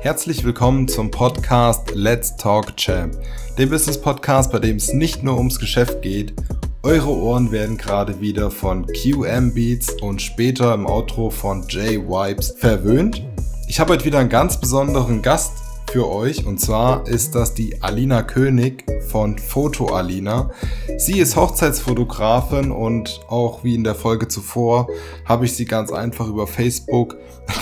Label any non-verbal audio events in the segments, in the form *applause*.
Herzlich willkommen zum Podcast Let's Talk Champ, dem Business Podcast, bei dem es nicht nur ums Geschäft geht. Eure Ohren werden gerade wieder von QM Beats und später im Outro von J Wipes verwöhnt. Ich habe heute wieder einen ganz besonderen Gast für euch und zwar ist das die Alina König von Foto Alina. Sie ist Hochzeitsfotografin und auch wie in der Folge zuvor habe ich sie ganz einfach über Facebook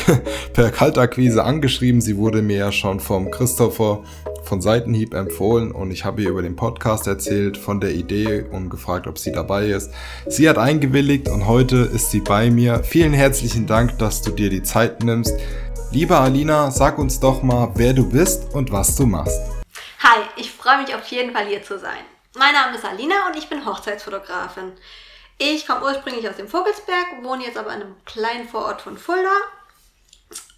*laughs* per Kaltakquise angeschrieben. Sie wurde mir ja schon vom Christopher von Seitenhieb empfohlen und ich habe ihr über den Podcast erzählt, von der Idee und gefragt, ob sie dabei ist. Sie hat eingewilligt und heute ist sie bei mir. Vielen herzlichen Dank, dass du dir die Zeit nimmst. Liebe Alina, sag uns doch mal, wer du bist und was du machst. Hi, ich freue mich auf jeden Fall hier zu sein. Mein Name ist Alina und ich bin Hochzeitsfotografin. Ich komme ursprünglich aus dem Vogelsberg, wohne jetzt aber in einem kleinen Vorort von Fulda.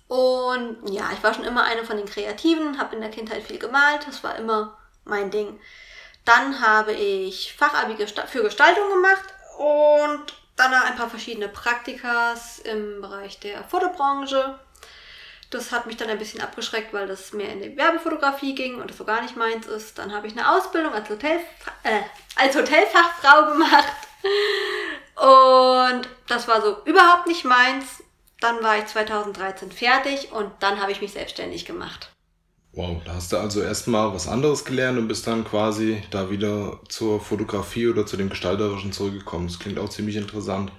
Und ja, ich war schon immer eine von den Kreativen, habe in der Kindheit viel gemalt, das war immer mein Ding. Dann habe ich Fachabi für Gestaltung gemacht und dann ein paar verschiedene Praktikas im Bereich der Fotobranche das hat mich dann ein bisschen abgeschreckt, weil das mehr in die Werbefotografie ging und das so gar nicht meins ist. Dann habe ich eine Ausbildung als, Hotel, äh, als Hotelfachfrau gemacht. Und das war so überhaupt nicht meins. Dann war ich 2013 fertig und dann habe ich mich selbstständig gemacht. Wow, da hast du also erstmal was anderes gelernt und bist dann quasi da wieder zur Fotografie oder zu dem Gestalterischen zurückgekommen. Das klingt auch ziemlich interessant.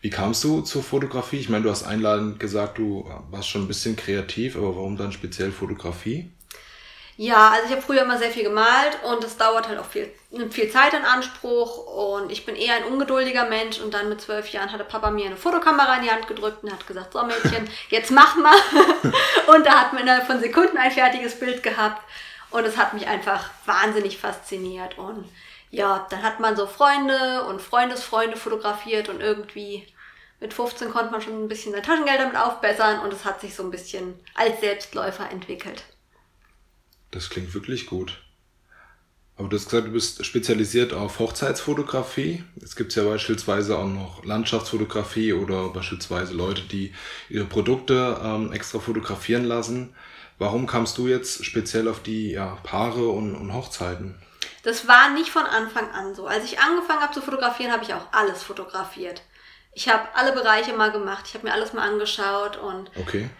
Wie kamst du zur Fotografie? Ich meine, du hast einladend gesagt, du warst schon ein bisschen kreativ, aber warum dann speziell Fotografie? Ja, also ich habe früher immer sehr viel gemalt und es dauert halt auch viel, nimmt viel Zeit in Anspruch und ich bin eher ein ungeduldiger Mensch und dann mit zwölf Jahren hatte Papa mir eine Fotokamera in die Hand gedrückt und hat gesagt, so Mädchen, *laughs* jetzt mach mal. *laughs* und da hat man innerhalb von Sekunden ein fertiges Bild gehabt und es hat mich einfach wahnsinnig fasziniert und ja, dann hat man so Freunde und Freundesfreunde fotografiert und irgendwie mit 15 konnte man schon ein bisschen sein Taschengeld damit aufbessern und es hat sich so ein bisschen als Selbstläufer entwickelt. Das klingt wirklich gut. Aber du hast gesagt, du bist spezialisiert auf Hochzeitsfotografie. Es gibt ja beispielsweise auch noch Landschaftsfotografie oder beispielsweise Leute, die ihre Produkte ähm, extra fotografieren lassen. Warum kamst du jetzt speziell auf die ja, Paare und, und Hochzeiten? Das war nicht von Anfang an so. Als ich angefangen habe zu fotografieren, habe ich auch alles fotografiert. Ich habe alle Bereiche mal gemacht, ich habe mir alles mal angeschaut und okay.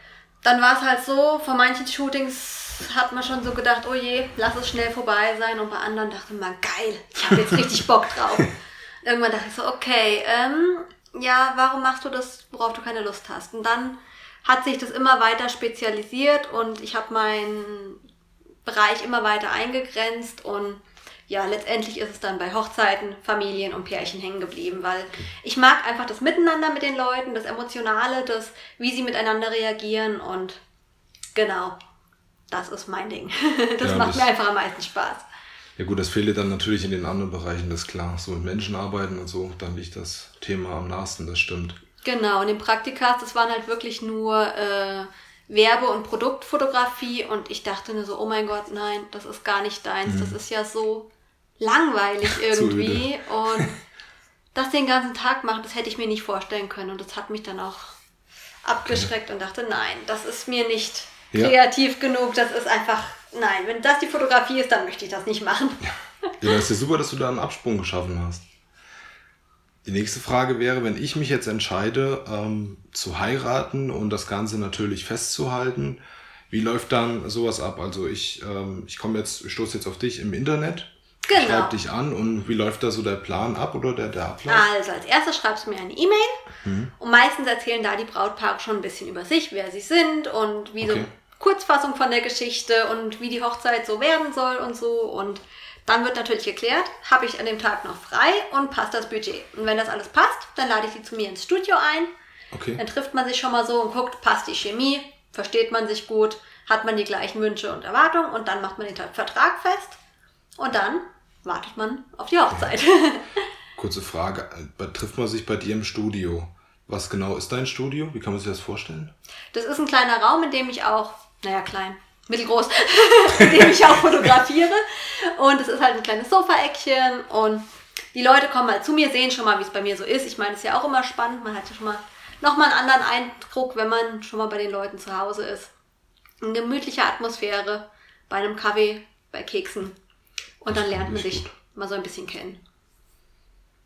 dann war es halt so, vor manchen Shootings hat man schon so gedacht, oh je, lass es schnell vorbei sein und bei anderen dachte man, geil, ich habe jetzt richtig Bock drauf. *laughs* Irgendwann dachte ich so, okay, ähm, ja, warum machst du das, worauf du keine Lust hast? Und dann hat sich das immer weiter spezialisiert und ich habe meinen Bereich immer weiter eingegrenzt und ja, letztendlich ist es dann bei Hochzeiten, Familien und Pärchen hängen geblieben, weil ich mag einfach das Miteinander mit den Leuten, das Emotionale, das, wie sie miteinander reagieren und genau, das ist mein Ding. *laughs* Das ja, macht das, mir einfach am meisten Spaß. Ja gut, das fehlt dann natürlich in den anderen Bereichen, das ist klar. So mit Menschen arbeiten und so, dann liegt das Thema am nahesten, das stimmt. Genau, und den Praktikas, das waren halt wirklich nur äh, Werbe- und Produktfotografie und ich dachte nur so, oh mein Gott, nein, das ist gar nicht deins, mhm. das ist ja so langweilig *laughs* irgendwie und das den ganzen Tag machen, das hätte ich mir nicht vorstellen können und das hat mich dann auch abgeschreckt okay. und dachte, nein, das ist mir nicht ja. kreativ genug, das ist einfach, nein, wenn das die Fotografie ist, dann möchte ich das nicht machen. Ja, ja das ist ja super, dass du da einen Absprung geschaffen hast. Die nächste Frage wäre, wenn ich mich jetzt entscheide, ähm, zu heiraten und das Ganze natürlich festzuhalten, wie läuft dann sowas ab? Also ich, ähm, ich komme jetzt, ich stoße jetzt auf dich im Internet, Genau. Schreib dich an und wie läuft da so der Plan ab oder der, der Ablauf? Also als erstes schreibst du mir eine E-Mail mhm. und meistens erzählen da die Brautpaare schon ein bisschen über sich, wer sie sind und wie okay. so Kurzfassung von der Geschichte und wie die Hochzeit so werden soll und so und dann wird natürlich geklärt, habe ich an dem Tag noch frei und passt das Budget. Und wenn das alles passt, dann lade ich sie zu mir ins Studio ein. Okay. Dann trifft man sich schon mal so und guckt, passt die Chemie, versteht man sich gut, hat man die gleichen Wünsche und Erwartungen und dann macht man den Vertrag fest. Und dann wartet man auf die Hochzeit. *laughs* Kurze Frage, äh, trifft man sich bei dir im Studio? Was genau ist dein Studio? Wie kann man sich das vorstellen? Das ist ein kleiner Raum, in dem ich auch, naja, klein, mittelgroß, *laughs* in dem ich auch fotografiere. Und es ist halt ein kleines Sofa-Eckchen und die Leute kommen mal zu mir, sehen schon mal, wie es bei mir so ist. Ich meine, es ist ja auch immer spannend. Man hat ja schon mal nochmal einen anderen Eindruck, wenn man schon mal bei den Leuten zu Hause ist. Eine gemütliche Atmosphäre bei einem Kaffee, bei Keksen. Und dann lernt man sich gut. mal so ein bisschen kennen.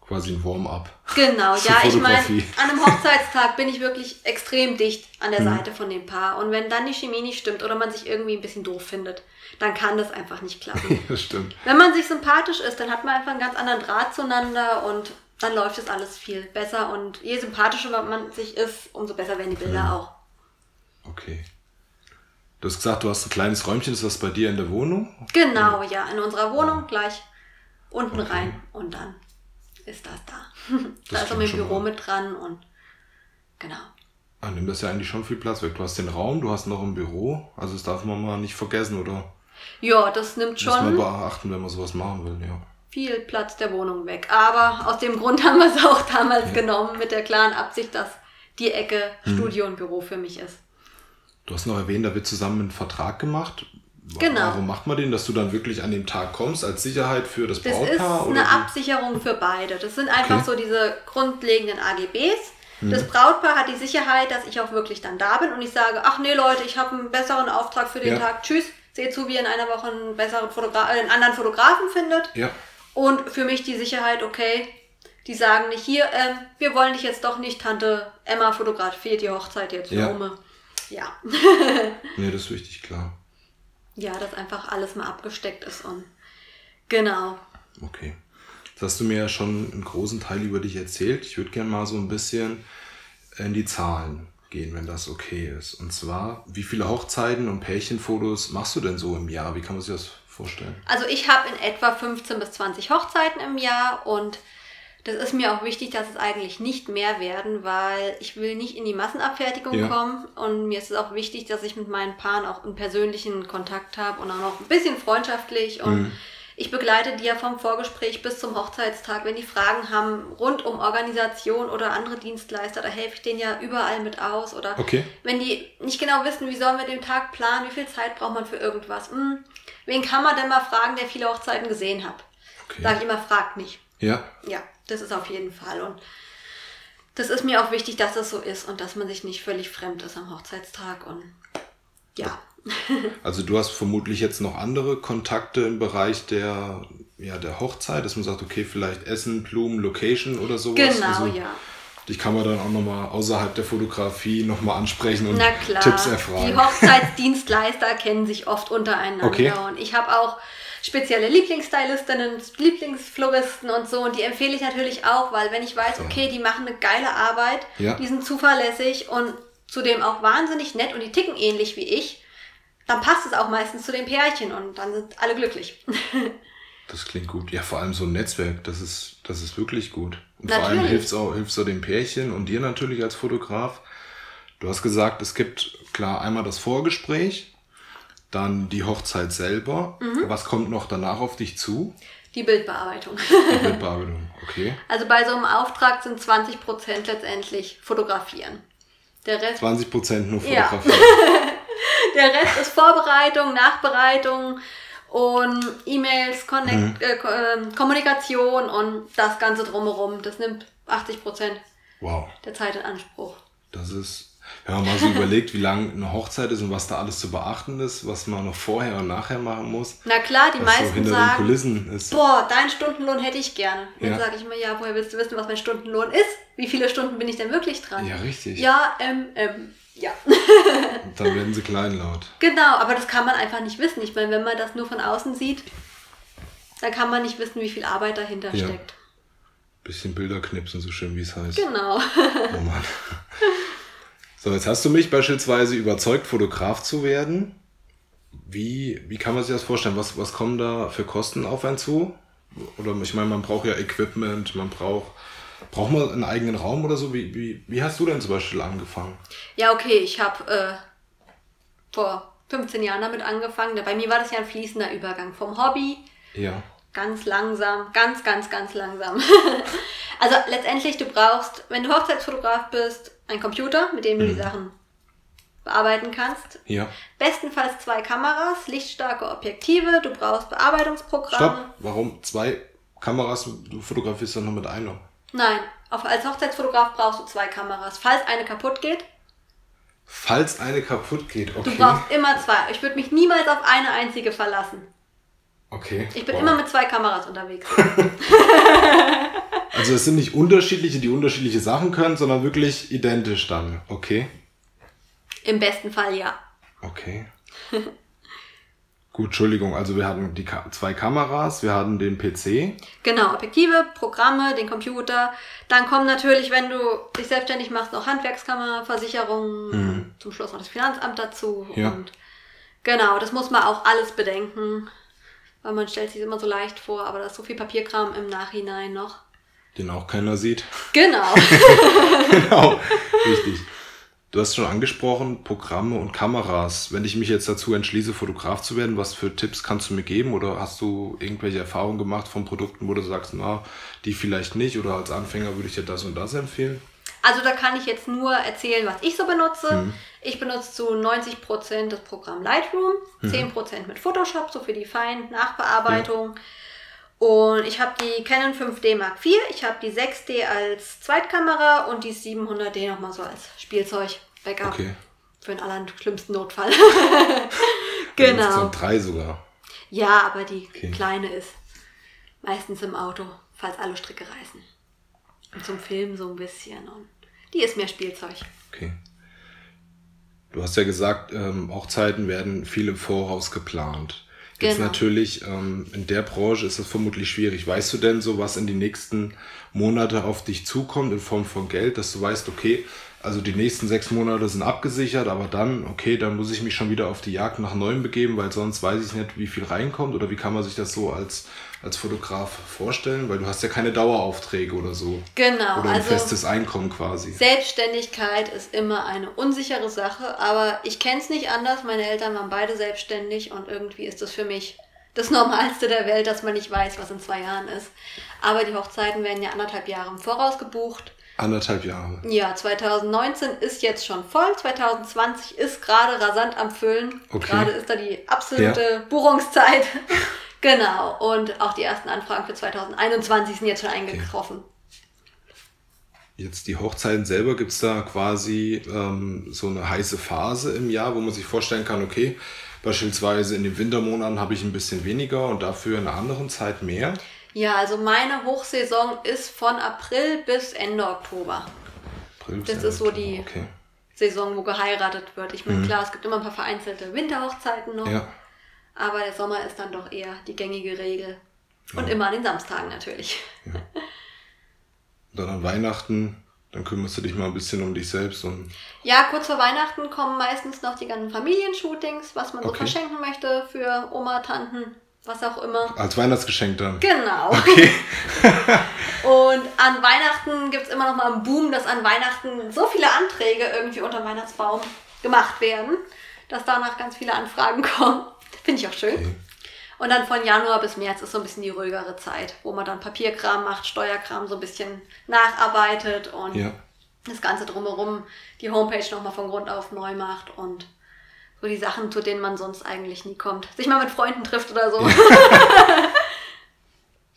Quasi ein Warm-up. Genau, ja, ich meine, an einem Hochzeitstag bin ich wirklich extrem dicht an der hm. Seite von dem Paar. Und wenn dann die Chemie nicht stimmt oder man sich irgendwie ein bisschen doof findet, dann kann das einfach nicht klappen. *laughs* das stimmt. Wenn man sich sympathisch ist, dann hat man einfach einen ganz anderen Draht zueinander und dann läuft es alles viel besser. Und je sympathischer man sich ist, umso besser werden die Bilder hm. auch. Okay. Du hast gesagt, du hast ein kleines Räumchen, ist das bei dir in der Wohnung? Genau, ja, in unserer Wohnung gleich unten okay. rein und dann ist das da. *laughs* da ist auch mein Büro mal. mit dran und genau. Ah, nimmt das ja eigentlich schon viel Platz weg. Du hast den Raum, du hast noch ein Büro, also das darf man mal nicht vergessen, oder? Ja, das nimmt schon. Muss man beachten, wenn man sowas machen will, ja. Viel Platz der Wohnung weg. Aber aus dem Grund *laughs* haben wir es auch damals ja. genommen, mit der klaren Absicht, dass die Ecke hm. Studio und Büro für mich ist. Du hast noch erwähnt, da wird zusammen ein Vertrag gemacht. Genau. Warum macht man den, dass du dann wirklich an dem Tag kommst, als Sicherheit für das, Brautpaar? Das ist eine Absicherung für beide. Das sind einfach okay. so diese grundlegenden AGBs. Hm. Das Brautpaar hat die Sicherheit, dass ich auch wirklich dann da bin und ich sage, ach nee Leute, ich habe einen besseren Auftrag für den ja. Tag. Tschüss. Seht zu, wie ihr in einer Woche einen besseren Fotogra äh, einen anderen Fotografen findet. Ja. Und für mich die Sicherheit, okay, die sagen nicht hier, äh, wir wollen dich jetzt doch nicht, Tante Emma fotografiert die Hochzeit jetzt für ja. Ume. Ja. *laughs* nee, das ist wichtig, klar. Ja, dass einfach alles mal abgesteckt ist und genau. Okay. Jetzt hast du mir ja schon einen großen Teil über dich erzählt. Ich würde gerne mal so ein bisschen in die Zahlen gehen, wenn das okay ist. Und zwar, wie viele Hochzeiten und Pärchenfotos machst du denn so im Jahr? Wie kann man sich das vorstellen? Also ich habe in etwa 15 bis 20 Hochzeiten im Jahr und das ist mir auch wichtig, dass es eigentlich nicht mehr werden, weil ich will nicht in die Massenabfertigung ja. kommen. Und mir ist es auch wichtig, dass ich mit meinen Paaren auch einen persönlichen Kontakt habe und auch noch ein bisschen freundschaftlich. Und mhm. ich begleite die ja vom Vorgespräch bis zum Hochzeitstag. Wenn die Fragen haben rund um Organisation oder andere Dienstleister, da helfe ich denen ja überall mit aus. Oder okay. wenn die nicht genau wissen, wie sollen wir den Tag planen, wie viel Zeit braucht man für irgendwas. Hm, wen kann man denn mal fragen, der viele Hochzeiten gesehen hat? Okay. Sage ich immer, fragt mich. Ja. Ja. Das ist auf jeden Fall. Und das ist mir auch wichtig, dass das so ist und dass man sich nicht völlig fremd ist am Hochzeitstag. Und ja. *laughs* Also du hast vermutlich jetzt noch andere Kontakte im Bereich der, ja, der Hochzeit, dass man sagt, okay, vielleicht Essen, Blumen, Location oder sowas. Genau, also, ja. Dich kann man dann auch nochmal außerhalb der Fotografie nochmal ansprechen und Tipps erfragen. Die Hochzeitsdienstleister *laughs* kennen sich oft untereinander. Okay. Und ich habe auch spezielle Lieblingsstylistinnen, Lieblingsfloristen und so. Und die empfehle ich natürlich auch, weil wenn ich weiß, okay, die machen eine geile Arbeit, ja. die sind zuverlässig und zudem auch wahnsinnig nett und die ticken ähnlich wie ich, dann passt es auch meistens zu den Pärchen und dann sind alle glücklich. *laughs* Das klingt gut. Ja, vor allem so ein Netzwerk, das ist, das ist wirklich gut. Und natürlich. vor allem hilft es auch, hilft's auch dem Pärchen und dir natürlich als Fotograf. Du hast gesagt, es gibt klar einmal das Vorgespräch, dann die Hochzeit selber. Mhm. Was kommt noch danach auf dich zu? Die Bildbearbeitung. Die Bildbearbeitung, okay. *laughs* Also bei so einem Auftrag sind 20% letztendlich fotografieren. Der Rest 20% nur fotografieren. Ja. *laughs* Der Rest ist Vorbereitung, Nachbereitung und E-Mails, mhm. äh, ähm, Kommunikation und das Ganze drumherum. Das nimmt 80% wow. der Zeit in Anspruch. Das ist wenn man mal so überlegt, wie lang eine Hochzeit ist und was da alles zu beachten ist, was man noch vorher und nachher machen muss. Na klar, die meisten so sagen, Kulissen ist. boah, deinen Stundenlohn hätte ich gerne. Dann ja. sage ich mir, ja, woher willst du wissen, was mein Stundenlohn ist? Wie viele Stunden bin ich denn wirklich dran? Ja, richtig. Ja, ähm, ähm, ja. *laughs* dann werden sie kleinlaut. Genau, aber das kann man einfach nicht wissen. Ich meine, wenn man das nur von außen sieht, dann kann man nicht wissen, wie viel Arbeit dahinter ja. steckt. Bisschen Bilder knipsen, so schön wie es heißt. Genau. Oh Mann. *laughs* So, jetzt hast du mich beispielsweise überzeugt, Fotograf zu werden. Wie, wie kann man sich das vorstellen? Was, was kommen da für Kosten auf einen zu? Oder ich meine, man braucht ja Equipment, man braucht. Braucht man einen eigenen Raum oder so? Wie, wie, wie hast du denn zum Beispiel angefangen? Ja, okay, ich habe äh, vor 15 Jahren damit angefangen. Bei mir war das ja ein fließender Übergang vom Hobby. Ja. Ganz langsam, ganz, ganz, ganz langsam. *laughs* also letztendlich, du brauchst, wenn du Hochzeitsfotograf bist, einen Computer, mit dem du mhm. die Sachen bearbeiten kannst. Ja. Bestenfalls zwei Kameras, lichtstarke Objektive, du brauchst Bearbeitungsprogramme. Stopp. Warum zwei Kameras? Du fotografierst doch nur mit einer. Nein, auf, als Hochzeitsfotograf brauchst du zwei Kameras. Falls eine kaputt geht, Falls eine kaputt geht, okay. du brauchst immer zwei. Ich würde mich niemals auf eine einzige verlassen. Okay. Ich bin Wow. immer mit zwei Kameras unterwegs. *laughs* *laughs* Also es sind nicht unterschiedliche, die unterschiedliche Sachen können, sondern wirklich identisch dann. Okay. Im besten Fall ja. Okay. Gut, Entschuldigung. Also wir hatten die Ka zwei Kameras, wir hatten den PC. Genau, Objektive, Programme, den Computer. Dann kommen natürlich, wenn du dich selbstständig machst, noch Handwerkskammer, Versicherungen, zum Schluss noch das Finanzamt dazu. Ja. Und genau, das muss man auch alles bedenken. Weil man stellt sich immer so leicht vor, aber da ist so viel Papierkram im Nachhinein noch. Den auch keiner sieht. Genau. *laughs* *laughs* genau, richtig. Du hast schon angesprochen, Programme und Kameras. Wenn ich mich jetzt dazu entschließe, Fotograf zu werden, was für Tipps kannst du mir geben? Oder hast du irgendwelche Erfahrungen gemacht von Produkten, wo du sagst, na, die vielleicht nicht? Oder als Anfänger würde ich dir das und das empfehlen? Also da kann ich jetzt nur erzählen, was ich so benutze. Ich benutze zu 90% das Programm Lightroom, 10% mit Photoshop, so für die feinen Nachbearbeitung. Und ich habe die Canon 5D Mark IV, ich habe die 6D als Zweitkamera und die 700D nochmal so als Spielzeug-Backup Okay. für den allerschlimmsten Notfall. *laughs* Genau. genau. drei sogar. Ja, aber die Okay. kleine ist meistens im Auto, falls alle Stricke reißen. Und zum Filmen so ein bisschen. Und die ist mehr Spielzeug. Okay. Du hast ja gesagt, ähm, Hochzeiten werden viel im Voraus geplant. Jetzt Genau. natürlich, ähm, in der Branche ist es vermutlich schwierig. Weißt du denn so, was in die nächsten Monate auf dich zukommt in Form von Geld, dass du weißt, okay, also die nächsten sechs Monate sind abgesichert, aber dann, okay, dann muss ich mich schon wieder auf die Jagd nach Neuem begeben, weil sonst weiß ich nicht, wie viel reinkommt oder wie kann man sich das so als, als Fotograf vorstellen, weil du hast ja keine Daueraufträge oder so. Genau, Oder ein also festes Einkommen quasi. Selbstständigkeit ist immer eine unsichere Sache, aber ich kenne es nicht anders. Meine Eltern waren beide selbstständig und irgendwie ist das für mich das Normalste der Welt, dass man nicht weiß, was in zwei Jahren ist. Aber die Hochzeiten werden ja anderthalb Jahre im Voraus gebucht. Anderthalb Jahre. Ja, 2019 ist jetzt schon voll, 2020 ist gerade rasant am Füllen. Okay. Gerade ist da die absolute Buchungszeit. *laughs* genau, und auch die ersten Anfragen für 2021 sind jetzt schon eingetroffen. Jetzt die Hochzeiten selber, gibt es da quasi ähm, so eine heiße Phase im Jahr, wo man sich vorstellen kann, okay, beispielsweise in den Wintermonaten habe ich ein bisschen weniger und dafür in einer anderen Zeit mehr. Ja, also meine Hochsaison ist von April bis Ende Oktober. April, Das bis ist so Oktober, die- Okay. Saison, wo geheiratet wird. Ich meine, klar, es gibt immer ein paar vereinzelte Winterhochzeiten noch, Mhm. Ja. aber der Sommer ist dann doch eher die gängige Regel. Und immer an den Samstagen natürlich. Und dann an Weihnachten, dann kümmerst du dich mal ein bisschen um dich selbst und Ja, kurz vor Weihnachten kommen meistens noch die ganzen Familienshootings, was man so Okay. verschenken möchte für Oma, Tanten, was auch immer. als Weihnachtsgeschenk dann. Genau. Okay. *laughs* *laughs* Und an Weihnachten gibt es immer noch mal einen Boom, dass an Weihnachten so viele Anträge irgendwie unter dem Weihnachtsbaum gemacht werden, dass danach ganz viele Anfragen *laughs* kommen. Finde ich auch schön. Okay. Und dann von Januar bis März ist so ein bisschen die ruhigere Zeit, wo man dann Papierkram macht, Steuerkram so ein bisschen nacharbeitet und Ja. das Ganze drumherum, die Homepage nochmal von Grund auf neu macht und so die Sachen, zu denen man sonst eigentlich nie kommt. Sich mal mit Freunden trifft oder so. *laughs*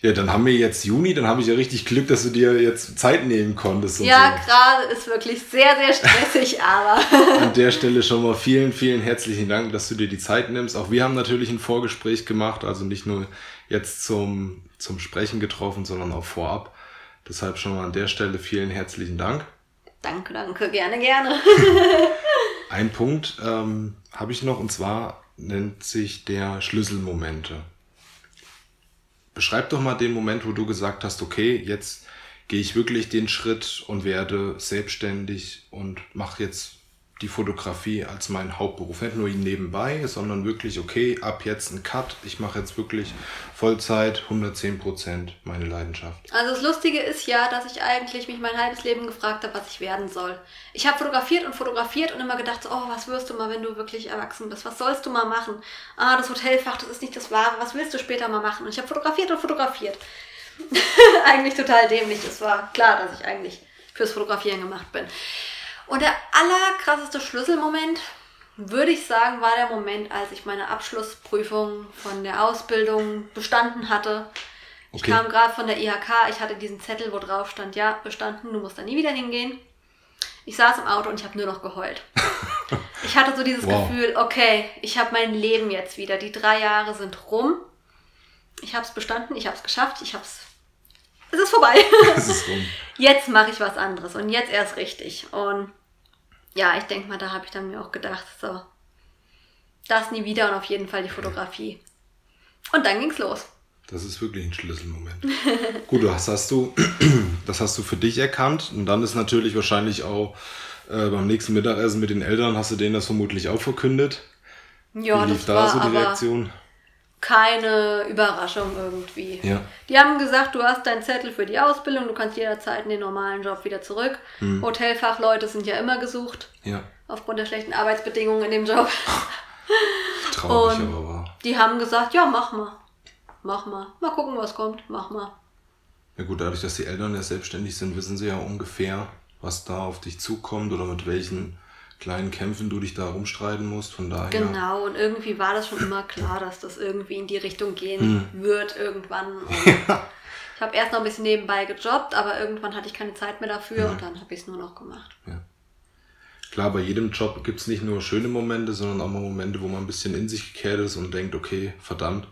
Ja, dann haben wir jetzt Juni, dann habe ich ja richtig Glück, dass du dir jetzt Zeit nehmen konntest. und Ja, so. gerade ist wirklich sehr, sehr stressig, *laughs* aber An der Stelle schon mal vielen, vielen herzlichen Dank, dass du dir die Zeit nimmst. Auch wir haben natürlich ein Vorgespräch gemacht, also nicht nur jetzt zum, zum Sprechen getroffen, sondern auch vorab. Deshalb schon mal an der Stelle vielen herzlichen Dank. danke, danke, gerne, gerne. *laughs* Ein Punkt ähm, habe ich noch und zwar nennt sich der Schlüsselmomente. Beschreib doch mal den Moment, wo du gesagt hast, okay, jetzt gehe ich wirklich den Schritt und werde selbstständig und mache jetzt die Fotografie als meinen Hauptberuf. Nicht nur nebenbei, sondern wirklich, okay, ab jetzt ein Cut. Ich mache jetzt wirklich Vollzeit, 110 Prozent meine Leidenschaft. Also das Lustige ist ja, dass ich eigentlich mich mein halbes Leben gefragt habe, was ich werden soll. Ich habe fotografiert und fotografiert und immer gedacht, oh, was wirst du mal, wenn du wirklich erwachsen bist? Was sollst du mal machen? Ah, das Hotelfach, das ist nicht das Wahre. Was willst du später mal machen? Und ich habe fotografiert und fotografiert. *laughs* eigentlich total dämlich. Es war klar, dass ich eigentlich fürs Fotografieren gemacht bin. Und der allerkrasseste Schlüsselmoment, würde ich sagen, war der Moment, als ich meine Abschlussprüfung von der Ausbildung bestanden hatte. Ich Okay. kam gerade von der IHK, ich hatte diesen Zettel, wo drauf stand, ja, bestanden, du musst da nie wieder hingehen. Ich saß im Auto und ich habe nur noch geheult. *laughs* ich hatte so dieses Wow. Gefühl, okay, ich habe mein Leben jetzt wieder. Die drei Jahre sind rum. Ich habe es bestanden, ich habe es geschafft, ich habe es. Es ist vorbei. *laughs* Das ist rum. jetzt mache ich was anderes und jetzt erst richtig. Und ja, ich denke mal, da habe ich dann mir auch gedacht, so, das nie wieder und auf jeden Fall die Fotografie. Und dann ging's los. Das ist wirklich ein Schlüsselmoment. *laughs* Gut, das hast du, *clears throat* das hast du für dich erkannt und dann ist natürlich wahrscheinlich auch äh, beim nächsten Mittagessen mit den Eltern hast du denen das vermutlich auch verkündet. Ja, Wie lief das da war so die Reaktion? Keine Überraschung irgendwie. Ja. Die haben gesagt, du hast deinen Zettel für die Ausbildung, du kannst jederzeit in den normalen Job wieder zurück. Hm. Hotelfachleute sind ja immer gesucht, Ja, aufgrund der schlechten Arbeitsbedingungen in dem Job. *laughs* traurig, Und- aber wahr. Die haben gesagt, ja, mach mal. Mach mal. Mal gucken, was kommt. Mach mal. Ja gut, dadurch, dass die Eltern ja selbstständig sind, wissen sie ja ungefähr, was da auf dich zukommt oder mit welchen kleinen Kämpfen du dich da rumstreiten musst. Von daher. Genau, und irgendwie war das schon immer klar, dass das irgendwie in die Richtung gehen Hm. wird irgendwann. *laughs* Und ich habe erst noch ein bisschen nebenbei gejobbt, aber irgendwann hatte ich keine Zeit mehr dafür und dann habe ich es nur noch gemacht. Klar, bei jedem Job gibt es nicht nur schöne Momente, sondern auch mal Momente, wo man ein bisschen in sich gekehrt ist und denkt, okay, verdammt,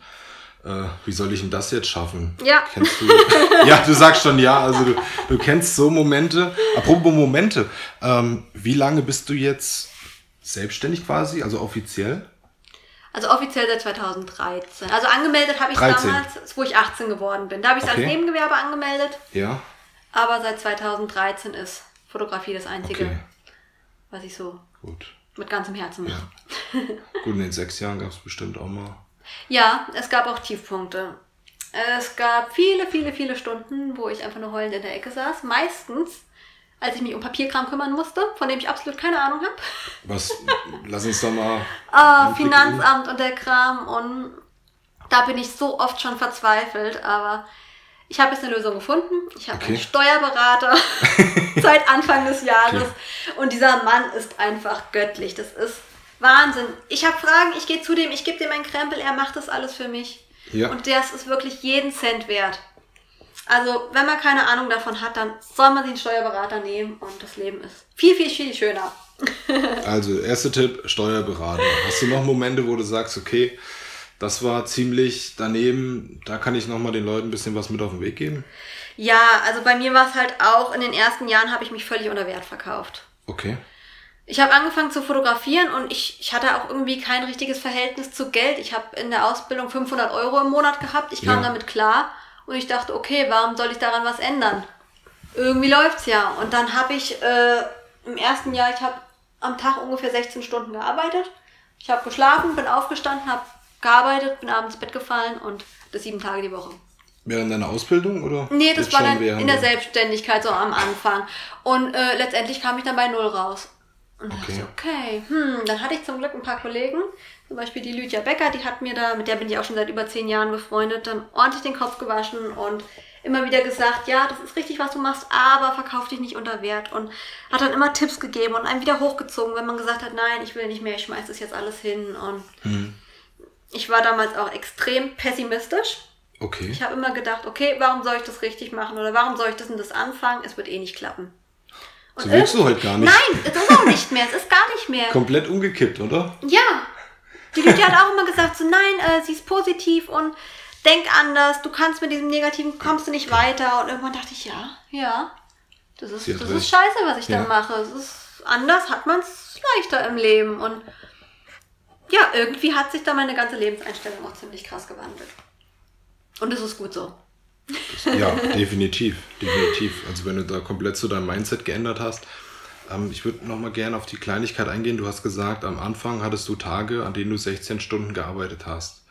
äh, wie soll ich denn das jetzt schaffen? Ja. Kennst du? *laughs* ja, du sagst schon ja, also du, du kennst so Momente. Apropos Momente, ähm, wie lange bist du jetzt selbstständig quasi, also offiziell? Also offiziell seit 2013. Also angemeldet habe ich 13. damals, wo ich 18 geworden bin. Da habe ich es Okay. als Nebengewerbe angemeldet, Ja, aber seit 2013 ist Fotografie das Einzige, okay, was ich so gut. mit ganzem Herzen mache. Gut, in den *laughs* sechs Jahren gab es bestimmt auch mal. Ja, es gab auch Tiefpunkte. Es gab viele, viele, viele Stunden, wo ich einfach nur heulend in der Ecke saß. Meistens, als ich mich um Papierkram kümmern musste, von dem ich absolut keine Ahnung habe. Was, lass uns da mal. *laughs* Ah, Finanzamt und der Kram. Und da bin ich so oft schon verzweifelt. Aber ich habe jetzt eine Lösung gefunden. Ich habe Okay. einen Steuerberater *laughs* *laughs* seit Anfang des Jahres. Und dieser Mann ist einfach göttlich. Das ist Wahnsinn. Ich habe Fragen, ich gehe zu dem, ich gebe dem einen Krempel, er macht das alles für mich. Ja. Und das ist wirklich jeden Cent wert. Also, wenn man keine Ahnung davon hat, dann soll man sich einen Steuerberater nehmen und das Leben ist viel, viel, viel schöner. *laughs* Also, erster Tipp, Steuerberater. Hast du noch Momente, wo du sagst, okay, das war ziemlich daneben, da kann ich nochmal den Leuten ein bisschen was mit auf den Weg geben? Ja, also bei mir war es halt auch, in den ersten Jahren habe ich mich völlig unter Wert verkauft. Okay. Ich habe angefangen zu fotografieren und ich, ich hatte auch irgendwie kein richtiges Verhältnis zu Geld. Ich habe in der Ausbildung 500 Euro im Monat gehabt. Ich kam Ja. damit klar und ich dachte, okay, warum soll ich daran was ändern? Irgendwie läuft's ja. Und dann habe ich äh, im ersten Jahr, ich habe am Tag ungefähr 16 Stunden gearbeitet. Ich habe geschlafen, bin aufgestanden, habe gearbeitet, bin abends ins Bett gefallen und das sieben Tage die Woche. Während deiner Ausbildung oder? Nee, das war dann in der Selbstständigkeit so am Anfang. Und äh, letztendlich kam ich dann bei Null raus. Und dachte Okay. ich, okay, hm, dann hatte ich zum Glück ein paar Kollegen, zum Beispiel die Lydia Becker, die hat mir da, mit der bin ich auch schon seit über zehn Jahren befreundet, dann ordentlich den Kopf gewaschen und immer wieder gesagt, ja, das ist richtig, was du machst, aber verkauf dich nicht unter Wert und hat dann immer Tipps gegeben und einen wieder hochgezogen, wenn man gesagt hat, nein, ich will nicht mehr, ich schmeiß das jetzt alles hin und Hm. ich war damals auch extrem pessimistisch. Okay. Ich habe immer gedacht, okay, warum soll ich das richtig machen oder warum soll ich das und das anfangen? Es wird eh nicht klappen. So wirkst du heute gar nicht. Nein, es ist auch nicht mehr. Es ist gar nicht mehr. Komplett umgekippt, oder? Ja. Die Lydia hat auch immer gesagt, so nein, äh, sie ist positiv und denk anders, du kannst mit diesem Negativen, kommst du nicht weiter. Und irgendwann dachte ich, ja, ja, das ist, das recht. ist scheiße, was ich Ja. dann mache. Es ist anders, hat man es leichter im Leben. Und ja, irgendwie hat sich da meine ganze Lebenseinstellung auch ziemlich krass gewandelt. Und es ist gut so. Ja, definitiv, definitiv. Also wenn du da komplett zu deinem Mindset geändert hast. Ähm, ich würde nochmal gerne auf die Kleinigkeit eingehen. Du hast gesagt, am Anfang hattest du Tage, an denen du 16 Stunden gearbeitet hast.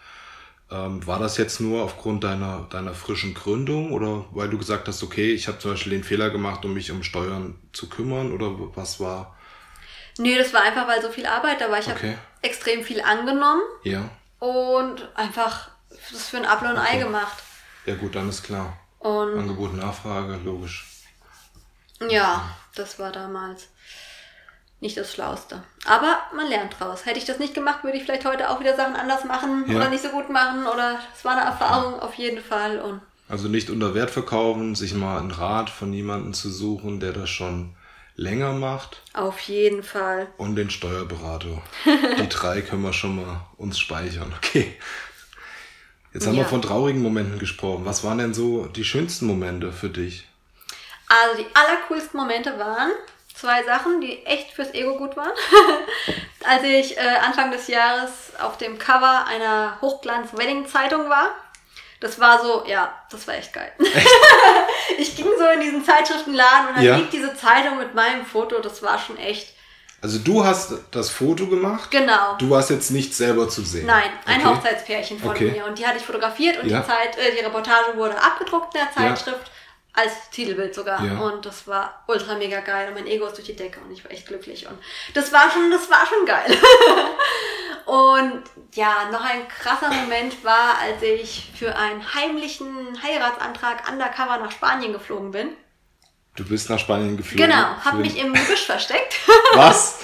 Ähm, war das jetzt nur aufgrund deiner, deiner frischen Gründung oder weil du gesagt hast, okay, ich habe zum Beispiel den Fehler gemacht, um mich um Steuern zu kümmern oder was war? Nee, das war einfach, weil so viel Arbeit da war. Ich Okay. habe extrem viel angenommen Ja, und einfach das für ein Apfel und ein Ei Okay. gemacht. Ja gut, dann ist klar. Und Angebot, Nachfrage, logisch. ja, das war damals. nicht das Schlauste. Aber man lernt draus. Hätte ich das nicht gemacht, würde ich vielleicht heute auch wieder Sachen anders machen Ja. oder nicht so gut machen oder es war eine Erfahrung auf jeden Fall und Also nicht unter Wert verkaufen, sich mal einen Rat von jemandem zu suchen, der das schon länger macht auf jeden Fall. und den Steuerberater. Die drei können wir schon mal uns speichern. Okay. Jetzt haben wir Ja. von traurigen Momenten gesprochen. Was waren denn so die schönsten Momente für dich? Also die allercoolsten Momente waren zwei Sachen, die echt fürs Ego gut waren. *laughs* Als ich äh, Anfang des Jahres auf dem Cover einer Hochglanz-Wedding-Zeitung war. Das war so, ja, das war echt geil. *laughs* ich ging so in diesen Zeitschriftenladen und dann Ja. liegt diese Zeitung mit meinem Foto. Das war schon echt, Also du hast das Foto gemacht. genau. Du warst jetzt nicht selber zu sehen. Nein, ein Okay. Hochzeitspärchen von Okay. mir. Und die hatte ich fotografiert und Ja. die, Zeit, äh, die Reportage wurde abgedruckt in der Zeitschrift. Als Titelbild sogar. Ja. Und das war ultra mega geil. Und mein Ego ist durch die Decke und ich war echt glücklich. Und das war schon, das war schon geil. *laughs* und ja, noch ein krasser Moment war, als ich für einen heimlichen Heiratsantrag undercover nach Spanien geflogen bin. Du bist nach Spanien geflogen. Genau, habe mich im Gebüsch versteckt. *laughs* Was?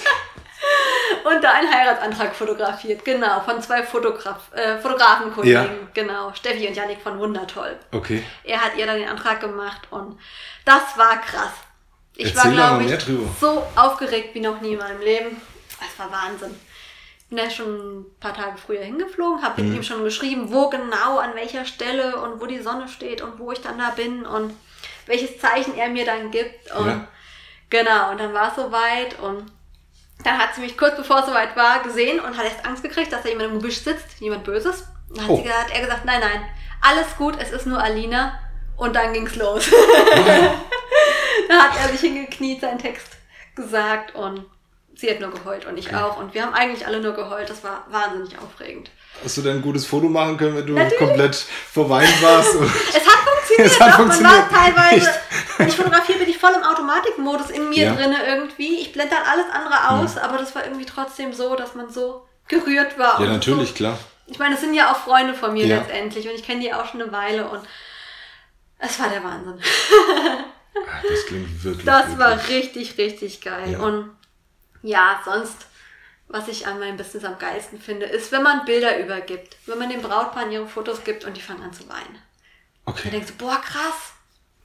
Und da einen Heiratsantrag fotografiert, genau, von zwei Fotograf äh, Fotografenkollegen, Ja. genau, Steffi und Janik von Wundertoll. Okay. Er hat ihr dann den Antrag gemacht und das war krass. Ich Erzähl war, glaube ich, drüber. so aufgeregt wie noch nie in meinem Leben. Es war Wahnsinn. Bin da schon ein paar Tage früher hingeflogen, habe Mhm. mit ihm schon geschrieben, wo genau, an welcher Stelle und wo die Sonne steht und wo ich dann da bin und welches Zeichen er mir dann gibt. Und Ja. genau, und dann war es soweit und dann hat sie mich kurz bevor es soweit war gesehen und hat erst Angst gekriegt, dass da jemand im Gebüsch sitzt, jemand Böses. Dann hat, Oh. sie gesagt, hat er gesagt, nein, nein, alles gut, es ist nur Alina. Und dann ging's los. *laughs* da hat er sich hingekniet, seinen Text gesagt und sie hat nur geheult und ich auch. Und wir haben eigentlich alle nur geheult. Das war wahnsinnig aufregend. Hast du denn ein gutes Foto machen können, wenn du Natürlich. komplett verweint warst? *laughs* Es hat funktioniert, Es hat doch. funktioniert. Man war teilweise, wenn ich fotografiere, bin ich voll im Automatikmodus in mir Ja. Drinne irgendwie. Ich blende dann alles andere aus, aber das war irgendwie trotzdem so, dass man so gerührt war. ja, natürlich, So. klar. Ich meine, es sind ja auch Freunde von mir Ja. letztendlich und ich kenne die auch schon eine Weile und es war der Wahnsinn. *laughs* Ah, Das klingt wirklich. Das war wirklich. richtig, richtig geil. Ja. Und ja, sonst, was ich an meinem Business am geilsten finde, ist, wenn man Bilder übergibt. Wenn man den Brautpaaren ihre Fotos gibt und die fangen an zu weinen. Dann Okay. denkst du, boah, krass,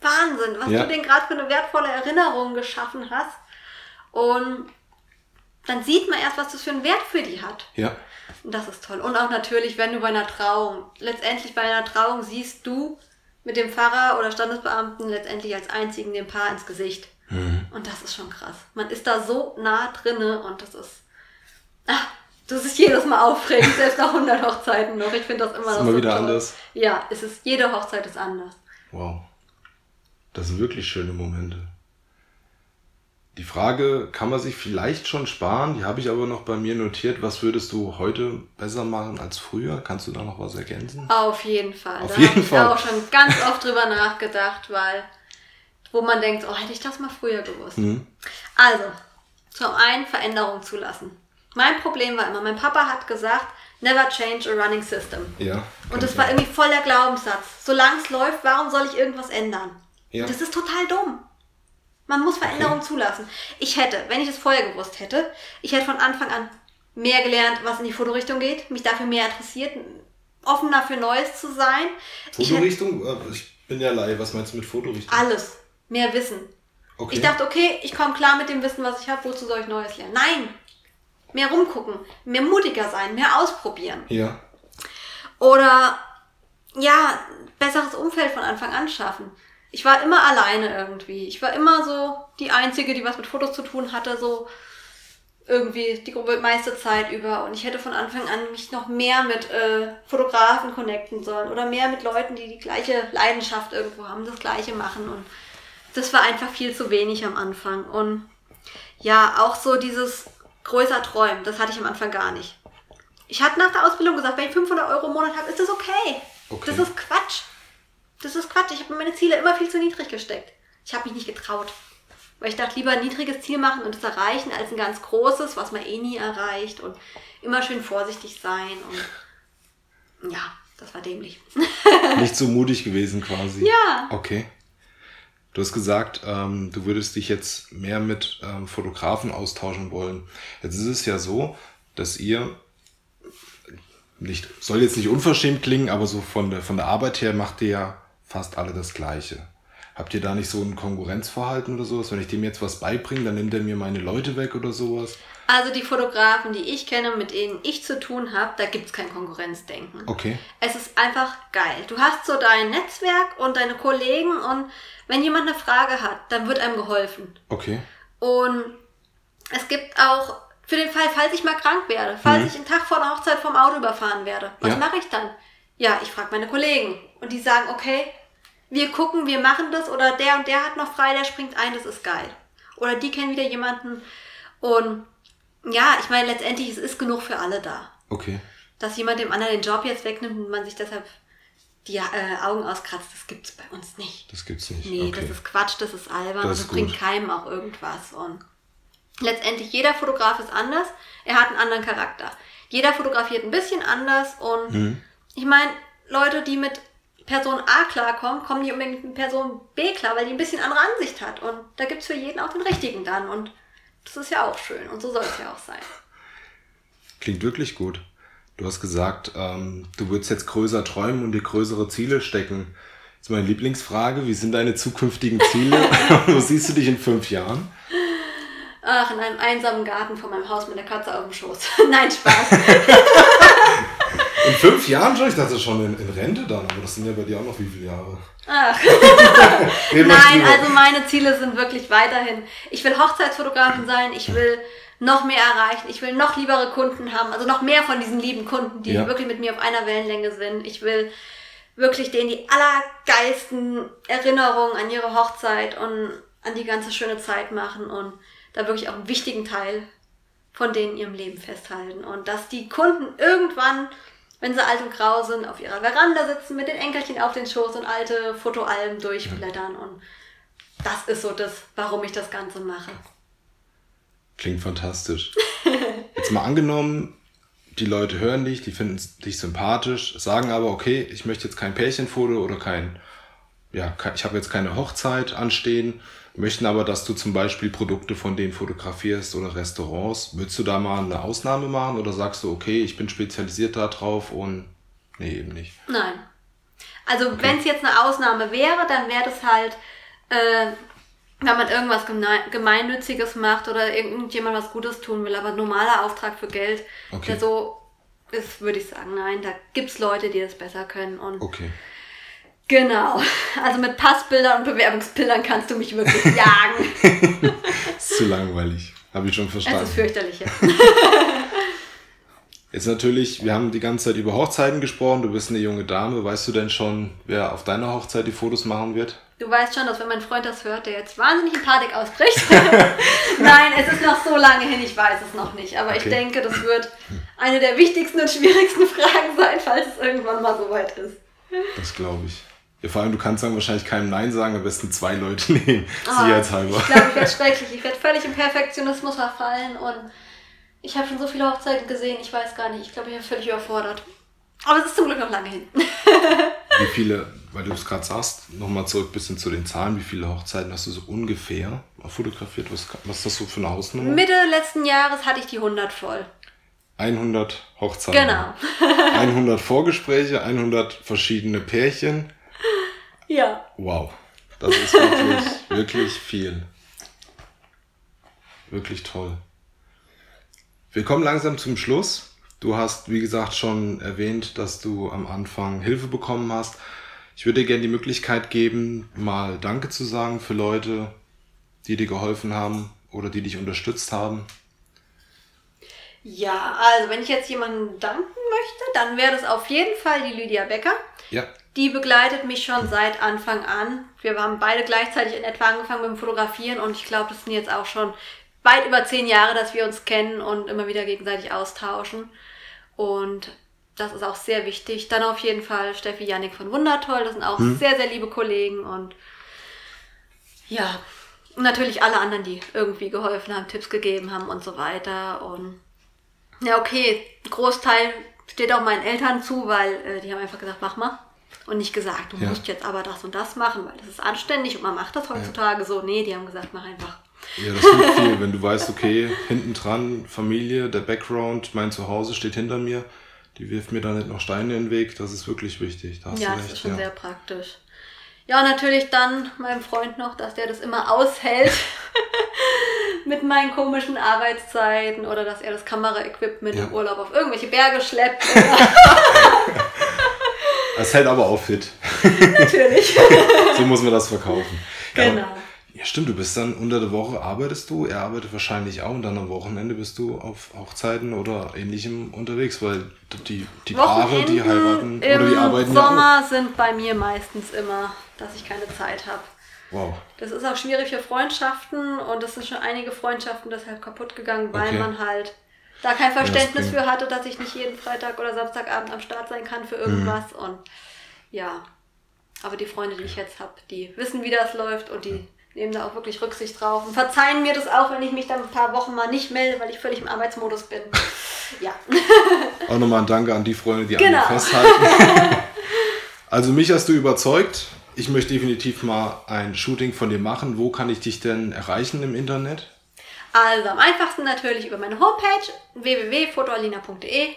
Wahnsinn, was Ja. du denn gerade für eine wertvolle Erinnerung geschaffen hast. Und dann sieht man erst, was das für einen Wert für die hat. Ja. Und das ist toll. Und auch natürlich, wenn du bei einer Trauung, letztendlich bei einer Trauung siehst du mit dem Pfarrer oder Standesbeamten letztendlich als einzigen dem Paar ins Gesicht. Mhm. Und das ist schon krass. Man ist da so nah drinne und das ist, ah, das ist jedes Mal aufregend, selbst nach 100 Hochzeiten noch. Ich finde das immer Ist noch immer so wieder toll. anders. Ja, es ist, jede Hochzeit ist anders. Wow. Das sind wirklich schöne Momente. Die Frage kann man sich vielleicht schon sparen, die habe ich aber noch bei mir notiert. Was würdest du heute besser machen als früher? Kannst du da noch was ergänzen? Auf jeden Fall. Auf da jeden habe ich Fall. auch schon ganz oft drüber nachgedacht, weil, wo man denkt, oh, hätte ich das mal früher gewusst. Mhm. Also, zum einen Veränderung zulassen. Mein Problem war immer, mein Papa hat gesagt, never change a running system. Ja. Und das war irgendwie voll der Glaubenssatz. Solange es läuft, warum soll ich irgendwas ändern? Ja. Das ist total dumm. Man muss Veränderung zulassen. Ich hätte, wenn ich es vorher gewusst hätte, ich hätte von Anfang an mehr gelernt, was in die Fotorichtung geht, mich dafür mehr interessiert, offener für Neues zu sein. Ich hätte Fotorichtung? Äh, Ich bin ja Laie. Was meinst du mit Fotorichtung? alles, mehr Wissen. Okay. Ich dachte, okay, ich komme klar mit dem Wissen, was ich habe, wozu soll ich Neues lernen? Nein! Mehr rumgucken, mehr mutiger sein, mehr ausprobieren. ja. Oder ja, besseres Umfeld von Anfang an schaffen. Ich war immer alleine irgendwie. Ich war immer so die Einzige, die was mit Fotos zu tun hatte, so irgendwie die meiste Zeit über. Und ich hätte von Anfang an mich noch mehr mit äh, Fotografen connecten sollen oder mehr mit Leuten, die die gleiche Leidenschaft irgendwo haben, das gleiche machen. Und das war einfach viel zu wenig am Anfang. Und ja, auch so dieses größer träumen, das hatte ich am Anfang gar nicht. Ich hatte nach der Ausbildung gesagt, wenn ich 500 Euro im Monat habe, ist das okay. Okay. Das ist Quatsch. Das ist Quatsch. Ich habe mir meine Ziele immer viel zu niedrig gesteckt. Ich habe mich nicht getraut. Weil ich dachte, lieber ein niedriges Ziel machen und es erreichen, als ein ganz großes, was man eh nie erreicht. Und immer schön vorsichtig sein. Und ja, das war dämlich. *laughs* Nicht so mutig gewesen quasi. Ja. Okay. Du hast gesagt, ähm, du würdest dich jetzt mehr mit ähm, Fotografen austauschen wollen. Jetzt ist es ja so, dass ihr nicht, soll jetzt nicht unverschämt klingen, aber so von der, von der Arbeit her macht ihr ja fast alle das Gleiche. Habt ihr da nicht so ein Konkurrenzverhalten oder sowas? Wenn ich dem jetzt was beibringe, dann nimmt er mir meine Leute weg oder sowas? Also die Fotografen, die ich kenne, mit denen ich zu tun habe, da gibt es kein Konkurrenzdenken. Okay. Es ist einfach geil. Du hast so dein Netzwerk und deine Kollegen und wenn jemand eine Frage hat, dann wird einem geholfen. Okay. Und es gibt auch für den Fall, falls ich mal krank werde, falls Mhm. ich einen Tag vor der Hochzeit vom Auto überfahren werde, was Ja. mache ich dann? Ja, ich frage meine Kollegen und die sagen, okay, wir gucken, wir machen das oder der und der hat noch frei, der springt ein, das ist geil. Oder die kennen wieder jemanden und ja, ich meine, letztendlich es ist genug für alle da. Okay. Dass jemand dem anderen den Job jetzt wegnimmt und man sich deshalb die äh, Augen auskratzt, das gibt's bei uns nicht. Das gibt's nicht. Nee, okay. das ist Quatsch, das ist albern Das ist das bringt keinem auch irgendwas. Und letztendlich, jeder Fotograf ist anders, er hat einen anderen Charakter. Jeder fotografiert ein bisschen anders und Mhm. ich meine, Leute, die mit Person A klarkommen, kommen nicht unbedingt mit Person B klar, weil die ein bisschen andere Ansicht hat. Und da gibt's für jeden auch den richtigen dann. Und das ist ja auch schön und so soll es ja auch sein. Klingt wirklich gut. Du hast gesagt, ähm, du würdest jetzt größer träumen und dir größere Ziele stecken. Jetzt meine Lieblingsfrage, wie sind deine zukünftigen Ziele? *laughs* Wo siehst du dich in fünf Jahren? Ach, in einem einsamen Garten vor meinem Haus mit der Katze auf dem Schoß. *laughs* Nein, Spaß. *laughs* In fünf Jahren schon? Ich dachte schon in, in Rente dann, aber das sind ja bei dir auch noch wie viele Jahre? Ach. *laughs* Nein, also meine Ziele sind wirklich weiterhin. Ich will Hochzeitsfotografin sein, ich will noch mehr erreichen, ich will noch liebere Kunden haben, also noch mehr von diesen lieben Kunden, die Ja. wirklich mit mir auf einer Wellenlänge sind. Ich will wirklich denen die allergeilsten Erinnerungen an ihre Hochzeit und an die ganze schöne Zeit machen und da wirklich auch einen wichtigen Teil von denen in ihrem Leben festhalten. Und dass die Kunden irgendwann, wenn sie alt und grau sind, auf ihrer Veranda sitzen, mit den Enkelchen auf den Schoß und alte Fotoalben durchblättern. Und das ist so das, warum ich das Ganze mache. Klingt fantastisch. *laughs* Jetzt mal angenommen, die Leute hören dich, die finden dich sympathisch, sagen aber, okay, ich möchte jetzt kein Pärchenfoto oder kein, ja, ich habe jetzt keine Hochzeit anstehen, möchten aber, dass du zum Beispiel Produkte von denen fotografierst oder Restaurants. Würdest du da mal eine Ausnahme machen oder sagst du, okay, ich bin spezialisiert da drauf und nee, eben nicht? Nein. Also wenn es jetzt eine Ausnahme wäre, dann wäre das halt, äh, wenn man irgendwas geme- Gemeinnütziges macht oder irgendjemand was Gutes tun will, aber normaler Auftrag für Geld, Okay. der so ist, würde ich sagen, nein, da gibt's Leute, die das besser können. Und Okay. Genau, also mit Passbildern und Bewerbungsbildern kannst du mich wirklich *laughs* jagen. Ist zu langweilig. Habe ich schon verstanden. ist fürchterlich. Ja. *laughs* Jetzt natürlich, wir haben die ganze Zeit über Hochzeiten gesprochen. Du bist eine junge Dame. Weißt du denn schon, wer auf deiner Hochzeit die Fotos machen wird? Du weißt schon, dass wenn mein Freund das hört, der jetzt wahnsinnig in Panik ausbricht. *laughs* Nein, es ist noch so lange hin, ich weiß es noch nicht. Aber ich Okay. denke, das wird eine der wichtigsten und schwierigsten Fragen sein, falls es irgendwann mal soweit ist. Das glaube ich. Ja, vor allem, du kannst dann wahrscheinlich keinem Nein sagen, am besten zwei Leute *laughs* nehmen. Ah, Sicherheitshalber. Ich glaube, ich werde schrecklich. Ich werde völlig im Perfektionismus verfallen und ich habe schon so viele Hochzeiten gesehen, ich weiß gar nicht. Ich glaube, ich bin völlig überfordert. Aber es ist zum Glück noch lange hin. *laughs* Wie viele, weil du es gerade sagst, nochmal zurück ein bisschen zu den Zahlen. Wie viele Hochzeiten hast du so ungefähr fotografiert? Was, was ist das so für eine Hausnummer? Mitte letzten Jahres hatte ich die 100 voll. 100 Hochzeiten. Genau. *laughs* 100 Vorgespräche, 100 verschiedene Pärchen. Ja. Wow, das ist wirklich, *laughs* wirklich viel. Wirklich toll. Wir kommen langsam zum Schluss. Du hast, wie gesagt, schon erwähnt, dass du am Anfang Hilfe bekommen hast. Ich würde dir gerne die Möglichkeit geben, mal Danke zu sagen für Leute, die dir geholfen haben oder die dich unterstützt haben. Ja, also wenn ich jetzt jemanden danken möchte, dann wäre das auf jeden Fall die Lydia Becker. Ja, Die begleitet mich schon seit Anfang an. Wir haben beide gleichzeitig in etwa angefangen mit dem Fotografieren und ich glaube, das sind jetzt auch schon weit über zehn Jahre, dass wir uns kennen und immer wieder gegenseitig austauschen. Und das ist auch sehr wichtig. Dann auf jeden Fall Steffi Jannik von Wundertoll. Das sind auch sehr, sehr liebe Kollegen und ja, und natürlich alle anderen, die irgendwie geholfen haben, Tipps gegeben haben und so weiter. Und ja, okay, ein Großteil steht auch meinen Eltern zu, weil äh, die haben einfach gesagt, mach mal. Und nicht gesagt, du ja. musst jetzt aber das und das machen, weil das ist anständig und man macht das heutzutage ja. so. Nee, die haben gesagt, mach einfach. Ja, das hilft viel, wenn du weißt, okay, hinten dran, Familie, der Background, mein Zuhause steht hinter mir, die wirft mir da nicht noch Steine in den Weg, das ist wirklich wichtig. Da ja, das ist schon ja. sehr praktisch. Ja, natürlich dann meinem Freund noch, dass der das immer aushält *laughs* mit meinen komischen Arbeitszeiten oder dass er das Kameraequipment ja. im Urlaub auf irgendwelche Berge schleppt. *laughs* *laughs* das hält aber auch fit. *laughs* Natürlich. *laughs* so muss man das verkaufen. Genau. Ja, stimmt, du bist dann unter der Woche arbeitest du, er arbeitet wahrscheinlich auch und dann am Wochenende bist du auf Hochzeiten oder ähnlichem unterwegs, weil die, die Paare, die heiraten oder die arbeiten Im Sommer ja sind bei mir meistens immer, dass ich keine Zeit habe. Wow. Das ist auch schwierig für Freundschaften und es sind schon einige Freundschaften deshalb kaputt gegangen, weil okay. man halt da kein Verständnis für hatte, dass ich nicht jeden Freitag oder Samstagabend am Start sein kann für irgendwas mhm. und ja. Aber die Freunde, die ich jetzt habe, die wissen, wie das läuft und die nehmen da auch wirklich Rücksicht drauf und verzeihen mir das auch, wenn ich mich dann ein paar Wochen mal nicht melde, weil ich völlig im Arbeitsmodus bin. *laughs* Ja. Auch nochmal ein Danke an die Freunde, die genau. an mir festhalten. *laughs* also mich hast du überzeugt. Ich möchte definitiv mal ein Shooting von dir machen. Wo kann ich dich denn erreichen im Internet? Also am einfachsten natürlich über meine Homepage www.fotoalina.de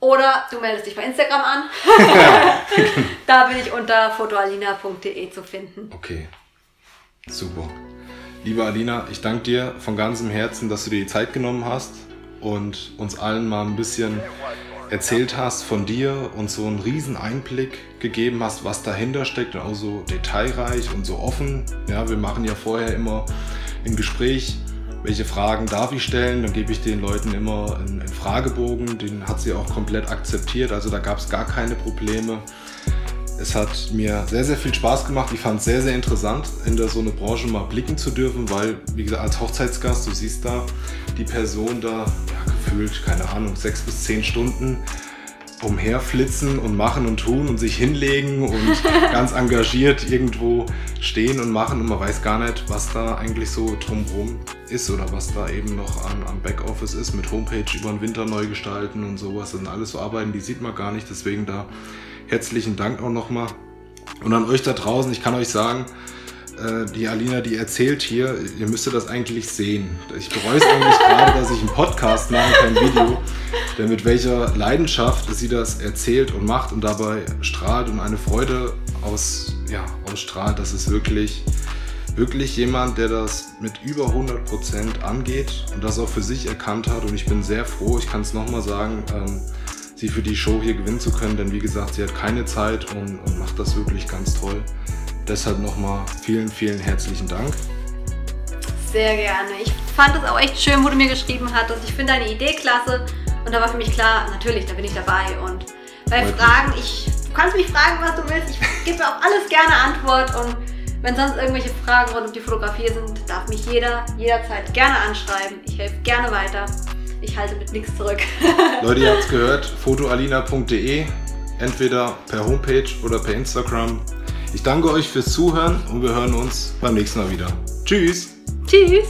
oder du meldest dich bei Instagram an. *laughs* da bin ich unter fotoalina.de zu finden. Okay, Super. Liebe Alina, ich danke dir von ganzem Herzen, dass du dir die Zeit genommen hast und uns allen mal ein bisschen erzählt hast von dir und so einen riesen Einblick gegeben hast, was dahinter steckt und auch so detailreich und so offen. Ja, wir machen ja vorher immer ein Gespräch, welche Fragen darf ich stellen, dann gebe ich den Leuten immer einen, Fragebogen, den hat sie auch komplett akzeptiert, also da gab es gar keine Probleme. Es hat mir sehr, sehr viel Spaß gemacht. Ich fand es sehr, sehr interessant, in der, so eine Branche mal blicken zu dürfen, weil, wie gesagt, als Hochzeitsgast, du siehst da die Person da, ja, gefühlt, keine Ahnung, sechs bis zehn Stunden umherflitzen und machen und tun und sich hinlegen und *laughs* ganz engagiert irgendwo stehen und machen und man weiß gar nicht, was da eigentlich so drumherum ist oder was da eben noch an, am Backoffice ist mit Homepage über den Winter neu gestalten und sowas. Das sind alles so Arbeiten, die sieht man gar nicht. Deswegen da herzlichen Dank auch nochmal. Und an euch da draußen, ich kann euch sagen, äh, die Alina, die erzählt hier, ihr müsstet das eigentlich sehen. Ich bereue es eigentlich gerade, dass ich einen Podcast mache, kein Video. Denn mit welcher Leidenschaft sie das erzählt und macht und dabei strahlt und eine Freude aus, ja, ausstrahlt, das ist wirklich, wirklich jemand, der das mit über 100% angeht und das auch für sich erkannt hat. Und ich bin sehr froh, ich kann es nochmal sagen, ähm, sie für die Show hier gewinnen zu können, denn wie gesagt, sie hat keine Zeit und, und macht das wirklich ganz toll. Deshalb nochmal vielen, vielen herzlichen Dank. Sehr gerne. Ich fand es auch echt schön, wo du mir geschrieben hattest. Ich finde deine Idee klasse und da war für mich klar, natürlich, da bin ich dabei. Und bei Heute. Fragen, ich, du kannst mich fragen, was du willst. Ich gebe mir auf alles gerne Antwort und wenn sonst irgendwelche Fragen rund um die Fotografie sind, darf mich jeder jederzeit gerne anschreiben. Ich helfe gerne weiter ich halte mit nichts zurück. *laughs* Leute, ihr habt es gehört, fotoalina.de, entweder per Homepage oder per Instagram. Ich danke euch fürs Zuhören und wir hören uns beim nächsten Mal wieder. Tschüss. Tschüss.